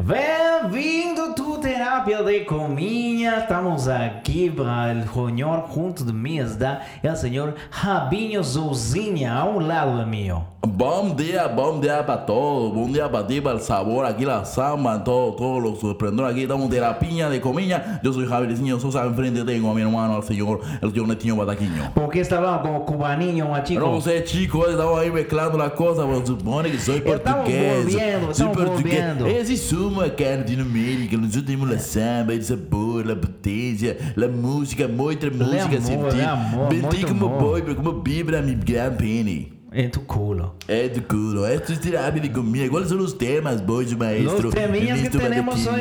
Bem-vindo tu terapia de cominha. Estamos aqui para o senhor junto de mim está o senhor Rabinho Zouzinha, a um lado meu. Bom dia, bom dia para todos. Bom dia para ti, para el sabor, aquí la samba, todo, todos los sorprendores. Aquí estamos piña de comida. Yo soy Javier Niño Sosa. Enfrente tengo a mi hermano, al señor, el señor Netinho Bataquiño. ¿Por qué está hablando como cubaninho, machico? No sé, chicos, estamos ahí mezclando las cosas. Pero supone que soy Estamos portugués. volviendo, soy estamos portugués. volviendo. Esse somos acá en Latinoamérica. Nosotros tenemos la samba, el sabor, la potencia, la música, mucha música. amor, sentir. le amor, Sentí muito como amor. voy, pero como vibra mi gran pene. En tu culo. É do culo, esto es terapia de comida. ¿Cuáles son los temas, boy, maestro? Los teminhas que tenemos hoy,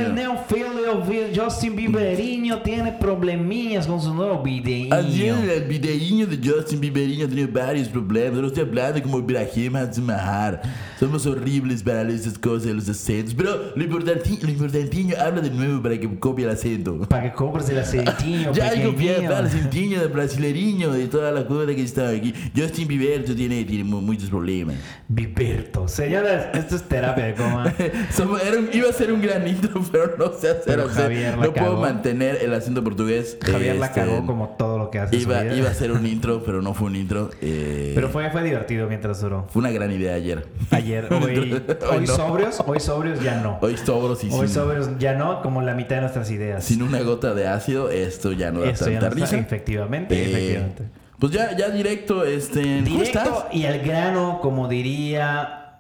y Justin Bieberinho tiene probleminhas con su nuevo videíño. Ayer el videíño de Justin Bieberinho tiene varios problemas. Estou hablando como Ibrahim Azumahar. Somos horribles para esas cosas, los acentos. Pero lo importantinho, lo importantinho, habla de nuevo para que copie el acento. Para que compres el acentinho Ya hay copiado pequeñinho. el acentinho del brasileirinho y toda la cosa que está aquí. Justin Bieber tiene, tiene mu- muchos problemas. Biberto. Señores, esto es terapia de coma. Iba a ser un gran intro, pero no sé hacer. Pero o sea, Javier la no puedo mantener el acento portugués. Javier la Este, cagó como todo lo que hace. su Iba, vida. iba a ser un intro, pero no fue un intro. eh, Pero fue, fue divertido mientras duró. fue una gran idea ayer. Ayer, hoy, hoy no. sobrios, hoy sobrios ya no. Hoy sobros y Hoy sin, sobrios ya no, como la mitad de nuestras ideas. sin una gota de ácido, esto ya no da Esto ya tanta no está- risa. efectivamente, Eh, efectivamente. Pues ya, ya directo, este. ¿Cómo Directo estás? y al grano, como diría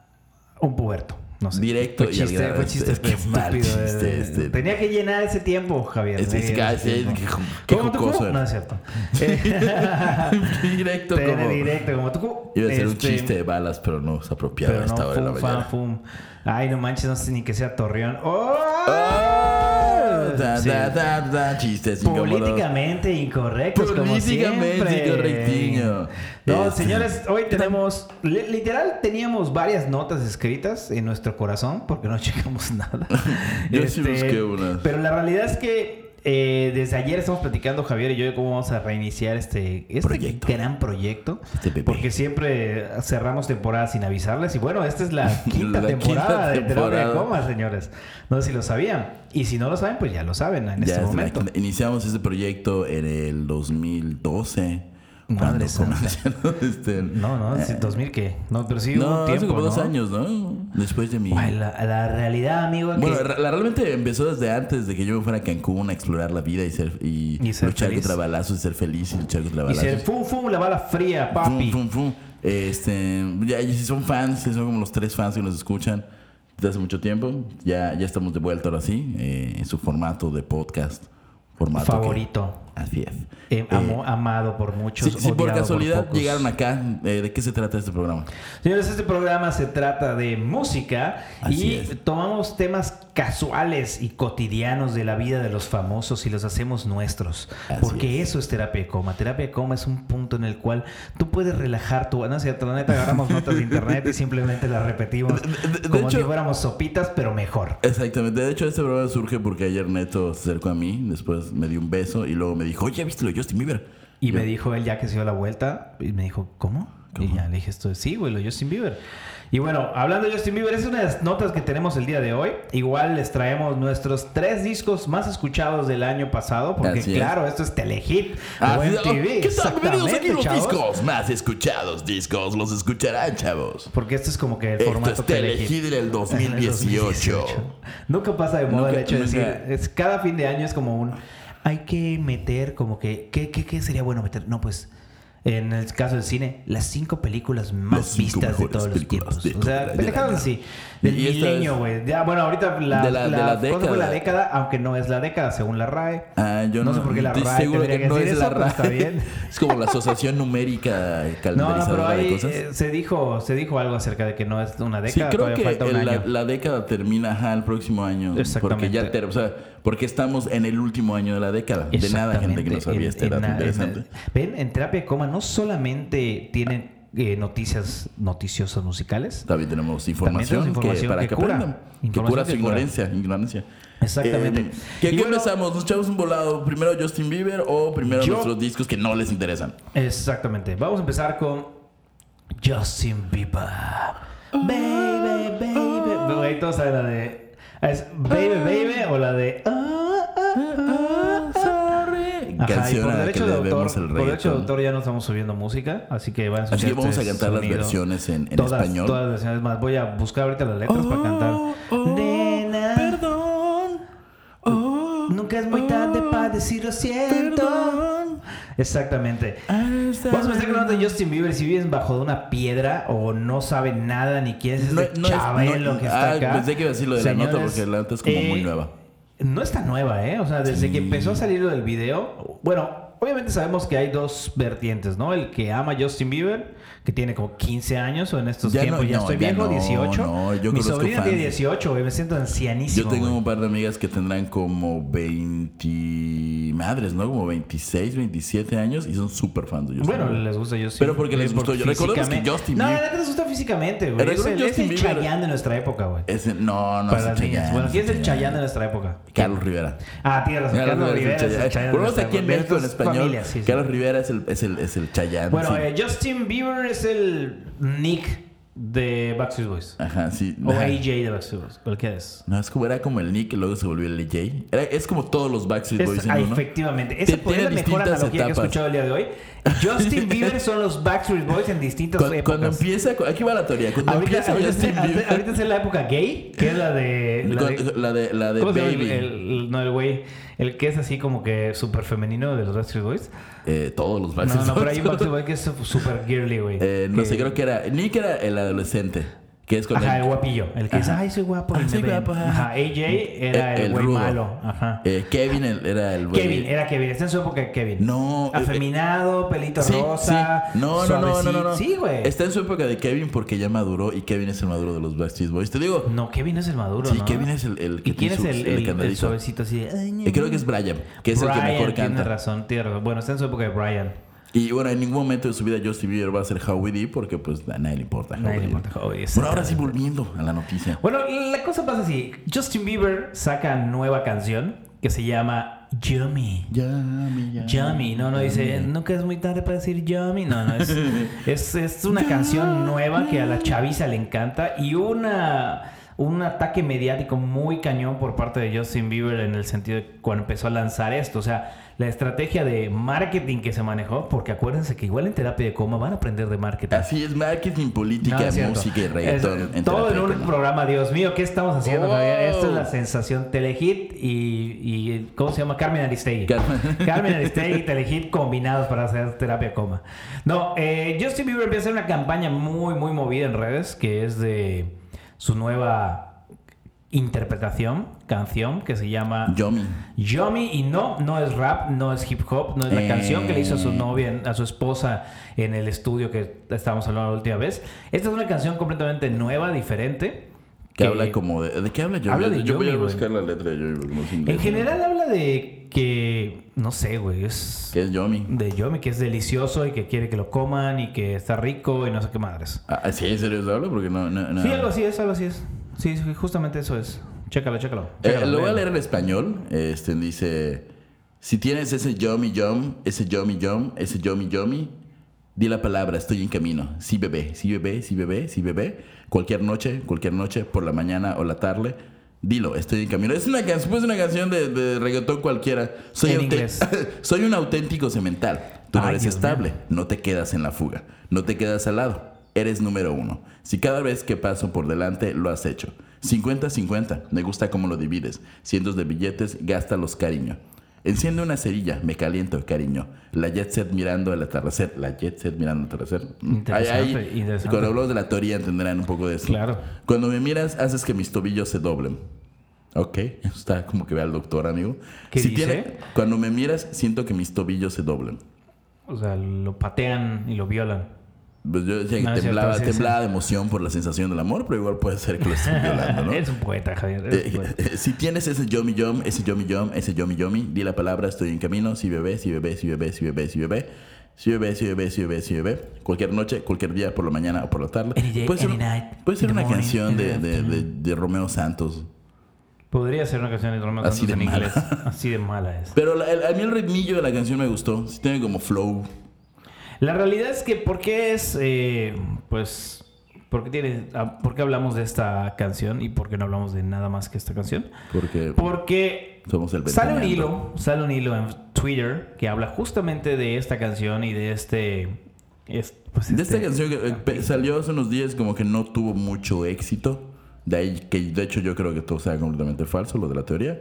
un puberto. No sé. Directo fue y al chiste, grano. fue chiste Este, qué mal chiste, eh, este. Tenía que llenar ese tiempo, Javier. Este, qué- ¿Cómo tú, jocoso cómo? era. No es cierto. Eh, directo Tiene como. directo como tú. Iba a ser un Este, chiste de balas, pero no es apropiado Pero a esta no, hora de la fum, fan, mañana. fum. Ay, no manches, no sé ni que sea Torreón. ¡Oh! ¡Ah! Da, Sí. da, da, da, chistes. Políticamente incorrectos, como Políticamente siempre. incorrectiño. No, Este- señores, hoy tenemos, li- literal, teníamos varias notas escritas en nuestro corazón porque no checamos nada. Yo sí busqué unas. Pero la realidad es que eh, desde ayer estamos platicando Javier y yo de cómo vamos a reiniciar este, este Proyecto. gran proyecto. Este. Porque siempre cerramos temporada sin avisarles. Y bueno, esta es la quinta La temporada quinta de Terapia de temporada. Coma, señores. No sé si lo sabían. Y si no lo saben, pues ya lo saben en Ya este es momento. iniciamos este proyecto en el 2012. Madre santa. este, No, no, eh, sí, 2000 qué. No, pero sí hubo no, un tiempo, hace como dos ¿no? años, ¿no? Después de mi... Ay, la, la realidad, amigo, Bueno, que la, realmente empezó desde antes de que yo me fuera a Cancún a explorar la vida y ser y, Y ser luchar feliz. contra balazos y ser feliz y luchar contra y balazos. se fum fum la bala fría, Fum, papi. fum, fum. Este, ya, y si son fans, si son como los tres fans que nos escuchan desde hace mucho tiempo, ya, ya estamos de vuelta ahora sí, eh, en su formato de podcast. Formato que- Favorito. así es. Eh, amo- amado por muchos. Si, si por casualidad llegaron acá, eh, ¿de qué se trata este programa? Señores, este programa se trata de música Así y es. tomamos temas casuales y cotidianos de la vida de los famosos y los hacemos nuestros. Así porque eso es terapia de coma. Terapia de coma es un punto en el cual tú puedes relajar tu... No es cierto, la neta agarramos notas de internet y simplemente las repetimos De- de- de como hecho- si fuéramos sopitas, pero mejor. Exactamente. De hecho, este programa surge porque ayer Neto se acercó a mí, después me dio un beso y luego me dijo, oye, ¿viste lo de Justin Bieber? Y Yo- me dijo él ya que se dio la vuelta y me dijo, ¿cómo? ¿Cómo? Y ya le dije esto, sí, güey, lo de Justin Bieber. Y bueno, hablando de Justin Bieber, es una de las notas que tenemos el día de hoy. Igual les traemos nuestros tres discos más escuchados del año pasado, porque Así es. claro, esto es Telehit Ah, o MTV. ¿Qué tal? Bienvenidos aquí los chavos. discos más escuchados. Discos los escucharán, chavos. Porque esto es como que el Esto formato es Telehit del 2018. Nunca pasa de moda el hecho de decir, es, cada fin de año es como un, hay que meter como que, ¿qué, qué, qué sería bueno meter? No, pues, en el caso del cine, las cinco películas más Las cinco vistas de todos los tiempos. de O sea, pendejadas así. Del Y esta milenio, es- güey. Ya, bueno, ahorita la, De la- de la ¿cuándo fue la década. década, aunque no es la década, según la RAE. Ah, yo No no, sé por qué la RAE seguro que que no es eso, la RAE. está bien. Es como la asociación numérica No, no, calendarizadora pero ahí de cosas. eh, se dijo, se dijo algo acerca de que no es una Sí, década, creo todavía que falta un el- la, año. la década termina ajá, el próximo año. Porque Exactamente. ya ter- o sea, porque estamos en el último año de la década. De nada, gente que no sabía En- este na- en- interesante. Ven, en Terapia de Coma no solamente tienen eh, noticias noticiosas musicales. También tenemos información, tenemos información que, para que que, cura. aprendan. Que cura su ignorancia. ignorancia. Exactamente. Eh, ¿Qué, Y qué bueno- empezamos? ¿Nos echamos un volado? ¿Primero Justin Bieber o primero Yo- nuestros discos que no les interesan? Exactamente. Vamos a empezar con Justin Bieber. Baby, baby. Güey, todos saben la de ¿Es Baby Baby o la de... ah, ah, ah, ah? Ajá, Canción por a la que de debemos el por derecho de autor ya no estamos subiendo música, así que van a Así que vamos a este cantar las sonido. versiones en, en todas, español. Todas las versiones más. Voy a buscar ahorita las letras para cantar. Nena, Perdón. Oh, nunca es muy tarde para decir lo siento. perdón. Exactamente. Vamos a empezar con una de Justin Bieber. Si vives bajo de una piedra o no sabe nada ni quién es No- este no es- chabelo no- que está ah, acá. pensé que iba a decir lo de la nota Señores, porque la nota es como muy eh, nueva. No está nueva, ¿eh? O sea, desde que empezó a salir lo del video. Bueno, obviamente sabemos que hay dos vertientes, ¿no? El que ama a Justin Bieber, que tiene como 15 años, o en estos Ya no- tiempos ya no, estoy ya viejo, no, 18. no, yo Mi sobrina tiene 18, güey. Me siento ancianísimo. Yo tengo güey. un par de amigas que tendrán como 20 madres, ¿no? Como 26, 27 años y son súper fans de Justin Bueno, Bieber. les gusta Justin Pero porque les gustó. Recordemos que físicamente- Justin No, Bieber- la neta les gusta físicamente, güey. Es el, que es el Chayanne de nuestra época, güey. Ese- no, no Para es el. Chayanne, Bueno, ¿quién es el Chayanne. De nuestra época? Carlos Rivera. Ah, tienes razón. Carlos Rivera Por lo menos aquí en. México en Estas sí, sí. Carlos Rivera es el, es el, es el Chayanne. Bueno, sí. eh, Justin Bieber es el Nick de Backstreet Boys. Ajá, sí. O Ajá. AJ de Backstreet Boys. Cualquiera es. No, es como era como el Nick y luego se volvió el AJ. Era- es como todos los Backstreet Es- Boys en ah, uno. efectivamente. Esa tiene la mejor analogía que he etapas. escuchado el día de hoy. Justin Bieber son los Backstreet Boys en distintas Cuando, épocas. cuando empieza, aquí va la teoría. Cuando ahorita, empieza ahorita, Justin Bieber, ahorita es la época gay, que es la de... La de la de, la de ¿Cómo se llama el- Baby, el- no, el güey, el que es así como que súper femenino de los Backstreet Boys. eh, todos los No, Backstreet no, pero hay un Boys. Backstreet Boy que es súper girly, güey. Eh, no Que- sé, creo que era. Nick era el adolescente. Que es cuando. Ajá, el guapillo. El que dice, Ajá. ay, soy guapo. Ah, y me soy ven". guapo, ajá. AJ era El- güey malo. Ajá. eh, Kevin el- era el güey. Kevin, era Kevin. Está en su época de Kevin. No. eh, Afeminado, pelito Sí, rosa. sí. No, no, no, no, no. Sí, güey. Está en su época de Kevin porque ya maduró y Kevin es el maduro de los Backstreet Boys. Te digo. No, Kevin es el maduro, sí, ¿no? Kevin es el, el que ¿Y quién tiene es el, el, suavecito así de... "Ay, Eh, creo que es Brian, que es el que mejor Tiene canta. razón, tiene razón. Bueno, está en su época de Brian. Y bueno, en ningún momento de su vida Justin Bieber va a ser Howie D porque pues a nadie le importa. Nadie le importa Howie, Bueno, ahora sí volviendo a la noticia. Bueno, la cosa pasa así. Justin Bieber saca nueva canción que se llama Yummy. Yummy, Yummy, no, no dice, nunca es muy tarde para decir Yummy. No, no, es, es, es una canción nueva que a la chaviza le encanta y una, un ataque mediático muy cañón por parte de Justin Bieber en el sentido de cuando empezó a lanzar esto. O sea, la estrategia de marketing que se manejó, porque acuérdense que igual en terapia de coma van a aprender de marketing. Así es, marketing, política, No, música y reggaetón. Es- todo en un programa, Dios mío, ¿qué estamos haciendo, Oh. Esta es la sensación Telehit y, y ¿cómo se llama? Carmen Aristegui. Carmen. Carmen Aristegui y Telehit combinados para hacer terapia coma. No, eh, Justin Bieber empieza a hacer una campaña muy, muy movida en redes, que es de su nueva interpretación, canción, que se llama Yummy. Yummy y no, no es rap, no es hip hop, no es la Eh. canción que le hizo a su novia, a su esposa en el estudio que estábamos hablando la última vez. Esta es una canción completamente nueva, diferente. Que habla como de... ¿De qué habla Yummy? Habla de Yo voy a güey. buscar la letra de porque no sé En general habla de que, no sé, güey, es ¿Qué es Yummy? de Yummy, que es delicioso y que quiere que lo coman y que está rico y no sé qué madres. Ah, ¿Sí? ¿En serio se habla? Porque no... no, no. Sí, algo así es, algo así es. Sí, sí, justamente eso es. Chécalo, chécalo. Eh, chécalo, lo voy a leer en español. Este dice: Si tienes ese yummy yum, ese yummy yum, ese yummy yummy, di la palabra, estoy en camino. Sí, bebé, sí, bebé, sí, bebé, sí, bebé. Cualquier noche, cualquier noche, por la mañana o la tarde. Dilo, estoy en camino. Es una canción, pues una canción de, de reggaetón cualquiera. Soy, En inglés. soy un auténtico cemental. Tú no eres Dios estable, no te quedas en la fuga, no te quedas al lado. Eres número uno. Si cada vez que paso por delante lo has hecho. 50-50, me gusta cómo lo divides. Cientos de billetes, gástalos cariño. Enciende una cerilla, me caliento, cariño. La jet set mirando el atardecer. La jet set mirando el atardecer. Mm. Interesante, Ahí- ahí, interesante. Cuando hablamos de la teoría entenderán un poco de eso. Claro. Cuando me miras, haces que mis tobillos se doblen. Ok, está como que ve al doctor, amigo. ¿Qué Si dice? tiene- cuando me miras, siento que mis tobillos se doblen. O sea, lo patean y lo violan. Pues yo decía que No, es temblaba, cierto, sí, temblaba de emoción por la sensación del amor, pero igual puede ser que lo estén violando, ¿no? Eres un poeta, Javier. eres un Eh, poeta. eh, si tienes ese yomi yom, ese yomi yom, ese yomi yomi, di la palabra estoy en camino, si bebé, si bebé, si bebé, si bebé, si bebé. Si bebé, si bebé, si bebé, si bebé. Cualquier noche, cualquier día, por la mañana o por la tarde. Day, puede ser, night, puede ser una morning, canción de, de, de, de Romeo Santos. Podría ser una canción de Romeo Así Santos de en mala. inglés. Así de mala es. Pero la- el- a mí el ritmillo de la canción me gustó. Sí tiene como flow. La realidad es que, ¿por qué es, eh, pues, ¿Por qué, tiene, ah, ¿Por qué hablamos de esta canción y por qué no hablamos de nada más que esta canción? Porque Porque somos el sale un hilo, sale un hilo en Twitter que habla justamente de esta canción y de este... es- pues, De este- esta canción que eh, salió hace unos días como que no tuvo mucho éxito. De ahí que de hecho yo creo que todo sea completamente falso, lo de la teoría.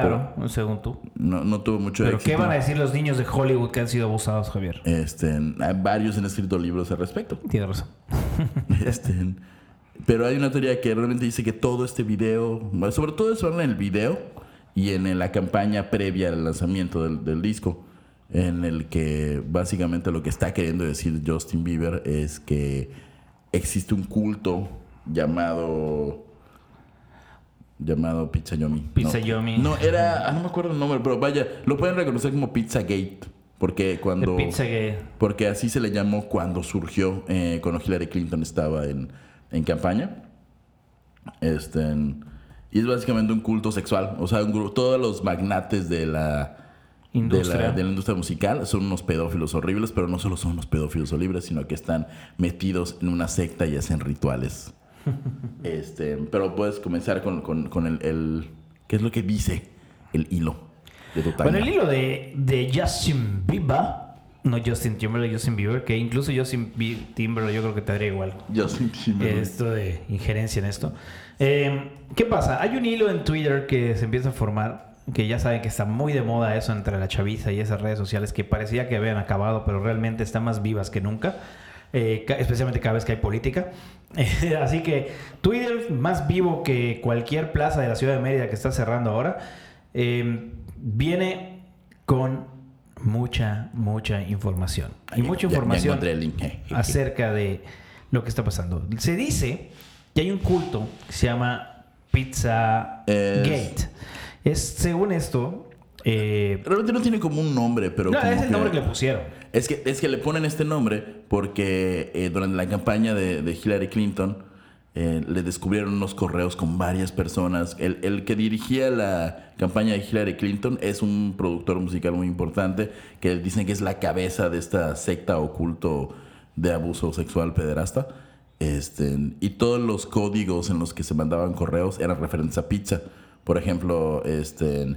Claro, según tú. No, no tuvo mucho Pero éxito. ¿qué van a decir los niños de Hollywood que han sido abusados, Javier? Este, hay varios han escrito libros al respecto. Tienes razón. Este, pero hay una teoría que realmente dice que todo este video, sobre todo eso en el video y en la campaña previa al lanzamiento del, del disco, en el que básicamente lo que está queriendo decir Justin Bieber es que existe un culto llamado llamado Pizza Yomi. Pizza no, Yomi. No, era, ah, no me acuerdo el nombre, pero vaya, lo pueden reconocer como Pizza Gate, porque cuando El pizza que... porque así se le llamó cuando surgió eh, cuando Hillary Clinton estaba en, en campaña. Este, y es básicamente un culto sexual. O sea, un grupo, todos los magnates de la, Industria. De, la, de la industria musical son unos pedófilos horribles, pero no solo son unos pedófilos horribles, sino que están metidos en una secta y hacen rituales. este, pero puedes comenzar con, con- con el, el- ¿Qué es lo que dice el hilo de tu Bueno, el hilo de, de Justin Bieber, no Justin Timberlake, Justin Bieber, que incluso Justin Timberlake yo creo que te daría igual. Justin Timberlake. Esto de injerencia en esto. Eh, ¿Qué pasa? Hay un hilo en Twitter que se empieza a formar, que ya saben que está muy de moda eso entre la chaviza y esas redes sociales que parecía que habían acabado, pero realmente están más vivas que nunca. Eh, especialmente cada vez que hay política. Eh, Así que Twitter, más vivo que cualquier plaza de la ciudad de Mérida que está cerrando ahora, eh, viene con mucha, mucha información. Y mucha ya- ya información link. acerca de lo que está pasando. Se dice que hay un culto que se llama Pizza Es- Gate. Es, según esto, eh, Realmente no tiene como un nombre, pero no, como es el que- nombre que le pusieron. Es que, es que le ponen este nombre porque eh, durante la campaña de, de Hillary Clinton eh, le descubrieron unos correos con varias personas. El, el que dirigía la campaña de Hillary Clinton es un productor musical muy importante que dicen que es la cabeza de esta secta oculto de abuso sexual pederasta. Este, y todos los códigos en los que se mandaban correos eran referentes a pizza. Por ejemplo, este,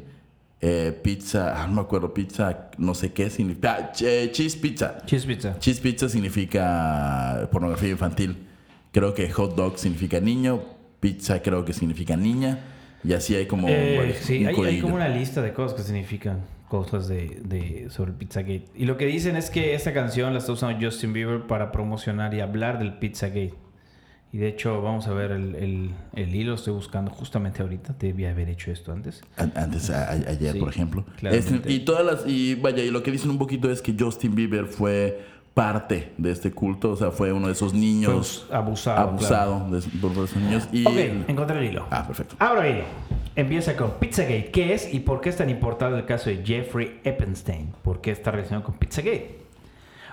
eh, pizza, ah, no me acuerdo, pizza, no sé qué significa. eh, cheese pizza. Cheese Pizza. Cheese pizza significa pornografía infantil. Creo que hot dog significa niño, pizza creo que significa niña. Y así hay como Eh, sí, hay, como una lista de cosas que significan cosas de, de- sobre el Pizzagate. Y lo que dicen es que esta canción la está usando Justin Bieber para promocionar y hablar del Pizzagate. Y de hecho, vamos a ver el, el- el hilo, estoy buscando justamente ahorita. Debía haber hecho esto antes. An- Antes, a- ayer, Sí, por ejemplo. Este, y todas las, y vaya, y lo que dicen un poquito es que Justin Bieber fue parte de este culto, o sea, fue uno de esos niños Fue abusado, abusado de, por esos niños. Y, Ok, encontré el hilo. Ah, perfecto. Abro el hilo. Empieza con Pizzagate. ¿Qué es y por qué es tan importante el caso de Jeffrey Epstein? ¿Por qué está relacionado con Pizzagate?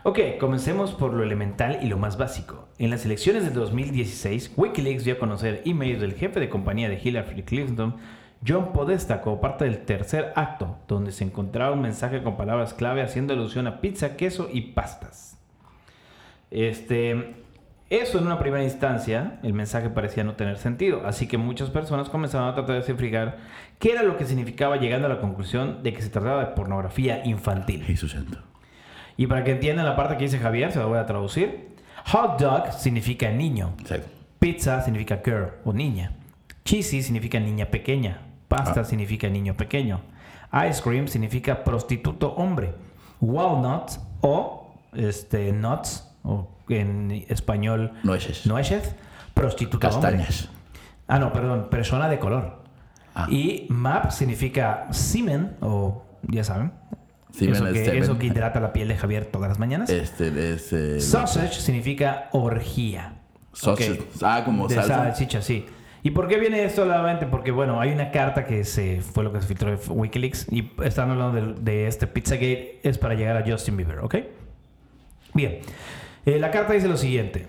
Ok, comencemos por lo elemental y lo más básico. En las elecciones de 2016, Wikileaks dio a conocer emails del jefe de compañía de Hillary Clinton, John Podesta, como parte del tercer acto, donde se encontraba un mensaje con palabras clave haciendo alusión a pizza, queso y pastas. Este, eso en una primera instancia, el mensaje parecía no tener sentido, así que muchas personas comenzaron a tratar de descifrar qué era lo que significaba, llegando a la conclusión de que se trataba de pornografía infantil. Jesús santo. Y para que entiendan la parte que dice Javier, se la voy a traducir. Hot dog significa niño. Exacto. Pizza significa girl o niña. Cheesy significa niña pequeña. Pasta Ah. significa niño pequeño. Ice cream significa prostituto hombre. Walnut o este, nuts o en español Nueces. nueces, prostituto hombre. Castañas. Ah, no, perdón, persona de color. Ah. Y map significa semen o ya saben. Eso, es que, semen. eso que hidrata la piel de Javier todas las mañanas. Este es. eh, Sausage significa orgía. Sausage. Ah, como De salsa. salchicha, sí. ¿Y por qué viene esto nuevamente? Porque, bueno, hay una carta que se fue lo que se filtró de Wikileaks y están hablando de, de este Pizzagate, es para llegar a Justin Bieber, ¿ok? Bien. Eh, la carta dice lo siguiente.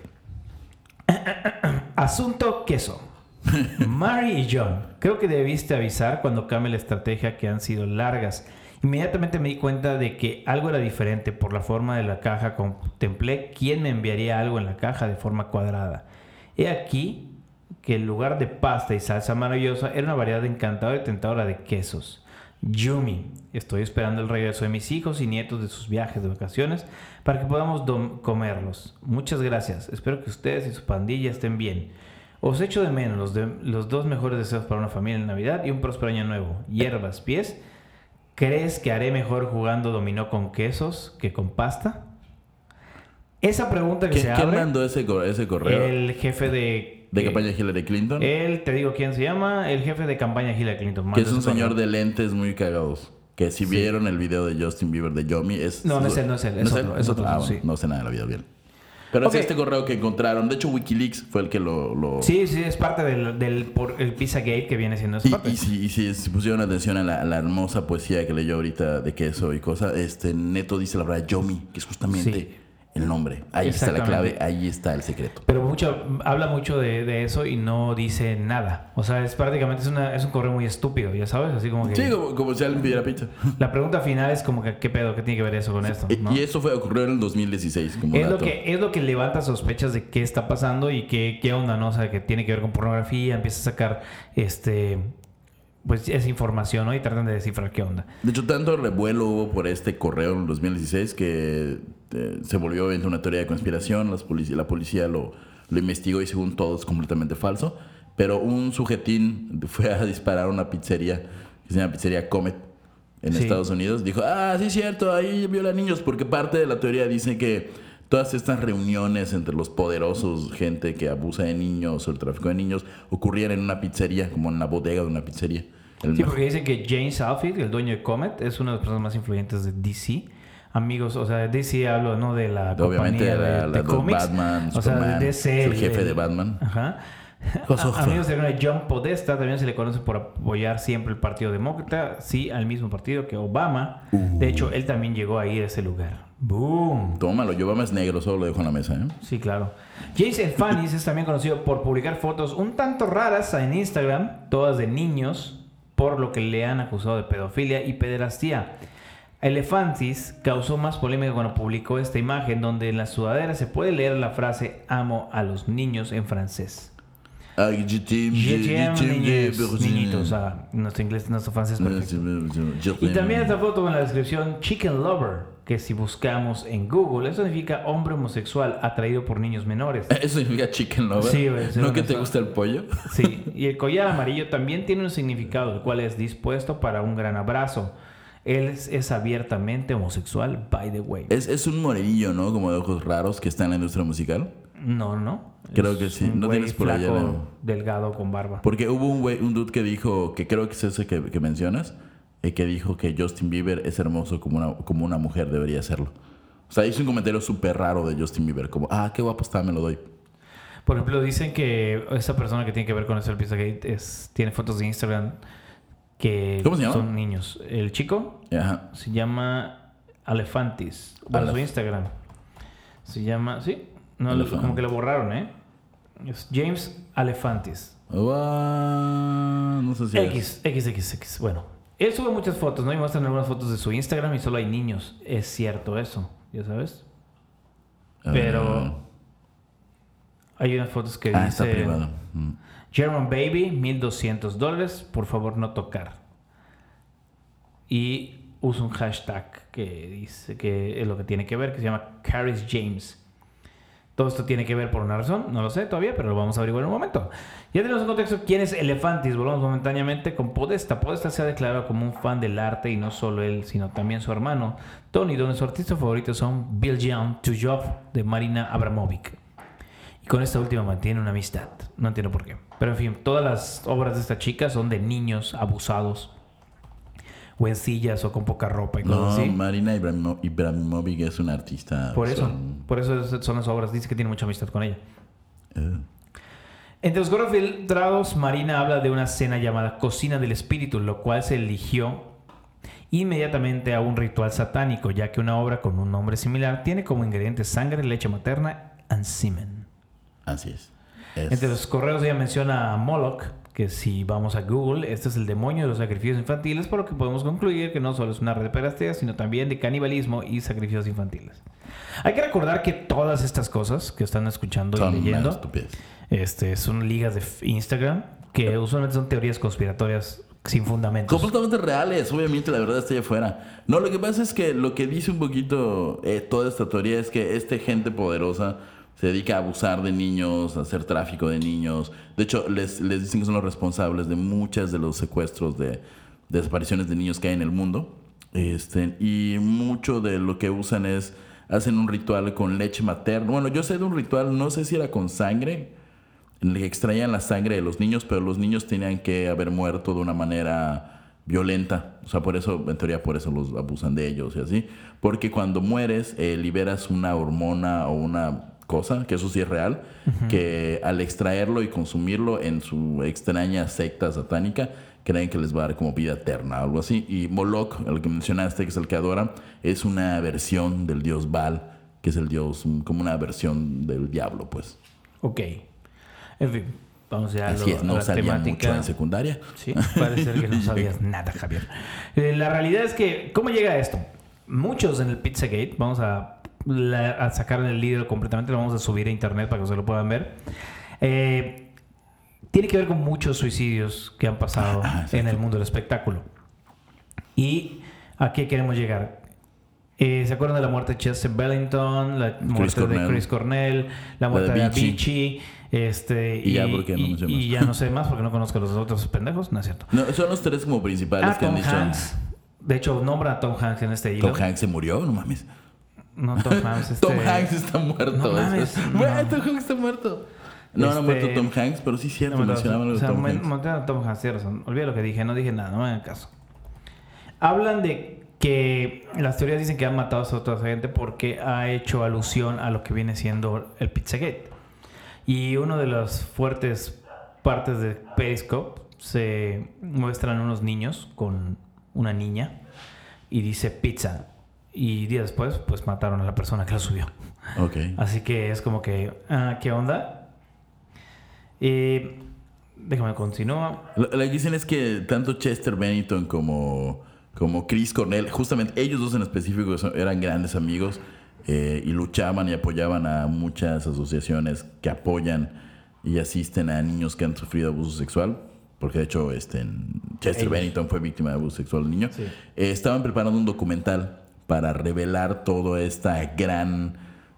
Asunto queso. Mary y John, creo que debiste avisar cuando cambie la estrategia que han sido largas. Inmediatamente me di cuenta de que algo era diferente por la forma de la caja. Contemplé quién me enviaría algo en la caja de forma cuadrada. He aquí que en lugar de pasta y salsa maravillosa era una variedad encantadora y tentadora de quesos. Yumi, estoy esperando el regreso de mis hijos y nietos de sus viajes de vacaciones para que podamos comerlos. Muchas gracias. Espero que ustedes y su pandilla estén bien. Os echo de menos los, de- los dos mejores deseos para una familia en Navidad y un próspero año nuevo. Hierbas, pies. ¿Crees que haré mejor jugando dominó con quesos que con pasta? Esa pregunta que ¿Quién, se quién abre, mandó ese, ese correo el jefe de... de eh, campaña Hillary Clinton? Él, te digo quién se llama, el jefe de campaña Hillary Clinton. que es un señor correo. de lentes muy cagados. Que si vieron el video de Justin Bieber de Yomi es... No, no es él, no es él, es otro, es otro, Ah, sí. bueno, no sé nada de la vida bien. Pero Ok. es este correo que encontraron. De hecho, Wikileaks fue el que lo... lo- Sí, sí, es parte del, del por el Pizzagate que viene siendo esa Y, parte. y si, y si- si pusieron atención a la, a la hermosa poesía que leyó ahorita de queso y cosas, este Neto dice la verdad Yomi, que es justamente Sí. El nombre. Ahí está la clave, ahí está el secreto. Pero mucho, habla mucho de, de eso y no dice nada. O sea, es prácticamente es, una- es un correo muy estúpido, ya sabes, así como que... Sí, como, como si alguien pidiera pizza. La pregunta final es como que, ¿qué pedo? ¿Qué tiene que ver eso con esto? Y- ¿no? Y eso fue ocurrió en el 2016 como Es lo, que, es lo que levanta sospechas de qué está pasando y qué, qué onda, ¿no? O sea, que tiene que ver con pornografía, empieza a sacar este pues esa información, ¿no? Y tratan de descifrar qué onda. De hecho, tanto revuelo hubo por este correo en el 2016 que eh, se volvió obviamente una teoría de conspiración. Las polici- la policía lo, lo investigó y según todo es completamente falso. Pero un sujetín fue a disparar a una pizzería que se llama Pizzería Comet en Sí. Estados Unidos. Dijo, ah, sí es cierto, ahí viola niños. Porque parte de la teoría dice que todas estas reuniones entre los poderosos, gente que abusa de niños o el tráfico de niños, ocurrían en una pizzería, como en la bodega de una pizzería. El Sí, porque dicen que James Alfield, el dueño de Comet, es una de las personas más influyentes de DC. Amigos, o sea, de DC hablo, ¿no? De la Obviamente compañía de, la- de los cómics. Batman, o sea, Superman, DC. el jefe de Batman. Ajá. A- Amigos de John Podesta también se le conoce por apoyar siempre el Partido Demócrata, sí, al mismo partido que Obama. Uh. De hecho, él también llegó a ir a ese lugar. ¡Boom! Tómalo, yo es negro, solo lo dejo en la mesa, ¿eh? Sí, claro. Jason Fanis es también conocido por publicar fotos un tanto raras en Instagram, todas de niños, por lo que le han acusado de pedofilia y pederastía. Elefantis causó más polémica cuando publicó esta imagen donde en la sudadera se puede leer la frase amo a los niños en francés. Je t'aime, niños, niñitos, nuestro inglés, nuestro francés perfecto. Y también esta foto con la descripción Chicken Lover, que si buscamos en Google, eso significa hombre homosexual atraído por niños menores. Eso significa chicken lover. Sí, güey, ¿No que te gusta el pollo? Sí, y el collar amarillo también tiene un significado, el cual es dispuesto para un gran abrazo. Él es, es abiertamente homosexual, by the way. Es, es un morenillo, ¿no? Como de ojos raros que está en la industria musical. No, no. Creo Es que sí. un No güey tienes por allá flaco, la- delgado, con barba. Porque hubo un güey, un dude que dijo, que creo que es ese que, que mencionas, que dijo que Justin Bieber es hermoso como una, como una mujer debería serlo. O sea, hizo un comentario súper raro de Justin Bieber, como, ah, qué guapo está, me lo doy. Por ejemplo, dicen que esa persona que tiene que ver con del Pizzagate es, tiene fotos de Instagram que ¿Cómo se llama? son niños. El chico Ajá. se llama Alefantis. Bueno, su Alef- Instagram. Se llama, sí. No, Alefant. como que lo borraron, ¿eh? Es James Alefantis. Ah, no sé si. X, X, X, X. Bueno, él sube muchas fotos, ¿no? Y muestran algunas fotos de su Instagram y solo hay niños. Es cierto eso, ya sabes. Ah, Pero hay unas fotos que Ah, está dice privado. Mm. German Baby, 1200 dólares, por favor no tocar. Y usa un hashtag que dice que es lo que tiene que ver, que se llama Caris James. Todo esto tiene que ver por una razón, no lo sé todavía, pero lo vamos a averiguar en un momento. Ya tenemos en contexto quién es Elefantis. Volvamos momentáneamente con Podesta. Podesta se ha declarado como un fan del arte y no solo él, sino también su hermano Tony, donde su artista favorito son Bill Young, Tujov de Marina Abramovic. Y con esta última mantiene una amistad. No entiendo por qué. Pero en fin, todas las obras de esta chica son de niños abusados. O en sillas o con poca ropa y No, cosas así. Marina Ibrahimo- Ibrahimovic es una artista. Por eso, son- por eso es- son las obras. Dice que tiene mucha amistad con ella. eh. Entre los correos filtrados, Marina habla de una cena llamada Cocina del Espíritu, lo cual se eligió inmediatamente a un ritual satánico, ya que una obra con un nombre similar tiene como ingredientes sangre, leche materna and semen. Así es. Es- Entre los correos ella menciona a Moloch, que si vamos a Google, este es el demonio de los sacrificios infantiles, por lo que podemos concluir que no solo es una red de pederastia, sino también de canibalismo y sacrificios infantiles. Hay que recordar que todas estas cosas que están escuchando Son y leyendo este, son ligas de Instagram que usualmente son teorías conspiratorias sin fundamentos. Completamente reales, obviamente la verdad está allá afuera. No, lo que pasa es que lo que dice un poquito eh, toda esta teoría es que esta gente poderosa se dedica a abusar de niños, a hacer tráfico de niños. De hecho, les, dicen que son los responsables de muchas de los secuestros de, de desapariciones de niños que hay en el mundo. Este, y mucho de lo que usan es, hacen un ritual con leche materna. Bueno, yo sé de un ritual, no sé si era con sangre, en extraían la sangre de los niños, pero los niños tenían que haber muerto de una manera violenta. O sea, por eso, en teoría, por eso los abusan de ellos y así. Porque cuando mueres, eh, liberas una hormona o una cosa, que eso sí es real, que al extraerlo y consumirlo en su extraña secta satánica, creen que les va a dar como vida eterna o algo así. Y Moloch, el que mencionaste, que es el que adoran, es una versión del dios Baal, que es el dios, mm, como una versión del diablo, pues. Ok. En fin, vamos ya a, Así lo- es, a no la salía mucho en secundaria. Sí, parece ser que no sabías nada, Javier. Eh, la realidad es que, ¿cómo llega esto? Muchos en el Pizzagate, vamos a, la- a sacar el libro completamente, lo vamos a subir a internet para que se lo puedan ver. Eh, tiene que ver con muchos suicidios que han pasado Ah, en el mundo del espectáculo. ¿Y a qué queremos llegar? Eh, ¿Se acuerdan de la muerte de Chester Bellington? La muerte de Cornell. Chris Cornell, la muerte de de Avicii. Este, Y ya, porque no y- sé y más. ya no sé más porque no conozco a los otros pendejos, no es cierto. No, son los tres como principales Ah, que han dicho. Hanks. De hecho, nombra a Tom Hanks en este hilo. Tom Hanks se murió, no mames. No, Tom Hanks. Este... Tom Hanks está muerto. No mames, no. Tom Hanks está muerto. No, no ha Este- muerto Tom Hanks, pero sí cierto, No, mencionaban o de sea, Tom Hanks. a Tom Hanks, tienes razón. Olvida lo que dije, no dije nada, no me hagan caso. Hablan de que las teorías dicen que han matado a otra gente porque ha hecho alusión a lo que viene siendo el Pizzagate. Y una de las fuertes partes de Periscope se muestran unos niños con una niña y dice pizza. Y días después, pues mataron a la persona que lo subió. Ok. Así que es como que, ah, ¿qué onda? Eh, déjame continuar. Lo, lo que dicen es que tanto Chester Bennington como, como Chris Cornell, justamente ellos dos en específico eran grandes amigos eh, y luchaban y apoyaban a muchas asociaciones que apoyan y asisten a niños que han sufrido abuso sexual. Porque de hecho este, Chester Ellos. Bennington fue víctima de abuso sexual de niño. Sí. Eh, estaban preparando un documental para revelar toda esta gran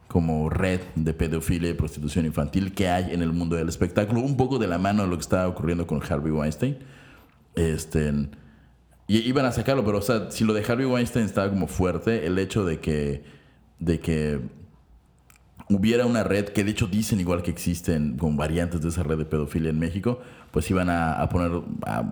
como red de pedofilia y prostitución infantil que hay en el mundo del espectáculo, un poco de la mano de lo que estaba ocurriendo con Harvey Weinstein. Este, y iban a sacarlo, pero si lo de Harvey Weinstein estaba como fuerte, el hecho de que, de que hubiera una red que de hecho dicen igual que existen con variantes de esa red de pedofilia en México, pues iban a, poner, a-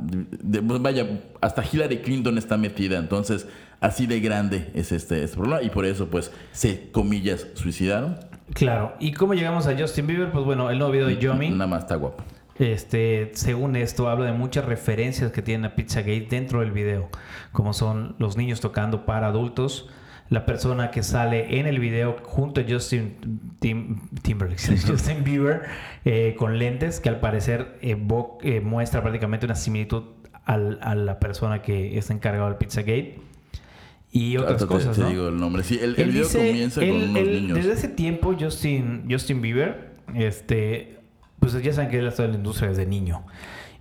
vaya, hasta Hillary Clinton está metida, entonces así de grande es este, este problema y por eso pues se, comillas, suicidaron. Claro. ¿Y cómo llegamos a Justin Bieber? Pues bueno, el nuevo video de Yomi. Nada más está guapo. Este, según esto, habla de muchas referencias que tiene a Pizzagate dentro del video, como son los niños tocando para adultos, la persona que sale en el video junto a Justin Tim- Timberlake, Justin Bieber, eh, con lentes, que al parecer eh, muestra prácticamente una similitud al- a la persona que está encargado del Pizzagate. Y otras te- cosas, te, ¿no? digo el nombre. Sí, el, el video dice- comienza él- con unos él- niños. Desde ese tiempo, Justin, Justin Bieber, este, pues ya saben que él ha estado en la industria desde niño.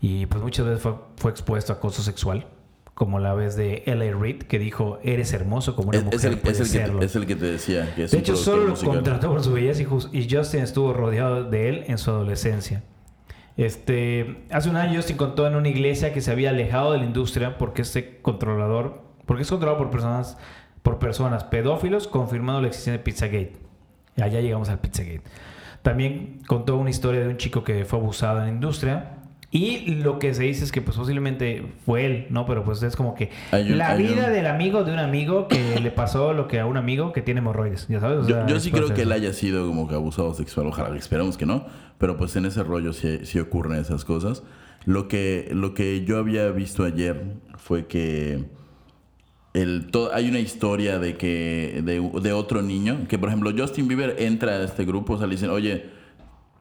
Y pues muchas veces fue, fue expuesto a acoso sexual. Como la vez de L.A. Reid, que dijo, eres hermoso como una Es, mujer es el, puede es, el serlo". que, es el que te decía que es De hecho, solo lo contrató por su belleza y, y Justin estuvo rodeado de él en su adolescencia. Este, hace un año Justin contó en una iglesia que se había alejado de la industria porque este controlador, porque es controlado por personas, por personas pedófilos, confirmando la existencia de Pizzagate. Allá llegamos al Pizzagate. También contó una historia de un chico que fue abusado en la industria. Y lo que se dice es que pues posiblemente fue él, ¿no? Pero pues es como que un- la vida un- del amigo de un amigo que le pasó lo que a un amigo que tiene hemorroides, ¿ya sabes? O Yo, sea, yo es sí creo que él haya sido como que abusado sexual, ojalá, esperamos que no, pero pues en ese rollo sí, sí ocurren esas cosas. Lo que, lo que yo había visto ayer fue que el, to- hay una historia de que de, de otro niño, que por ejemplo Justin Bieber entra a este grupo, o sea, le dicen, oye,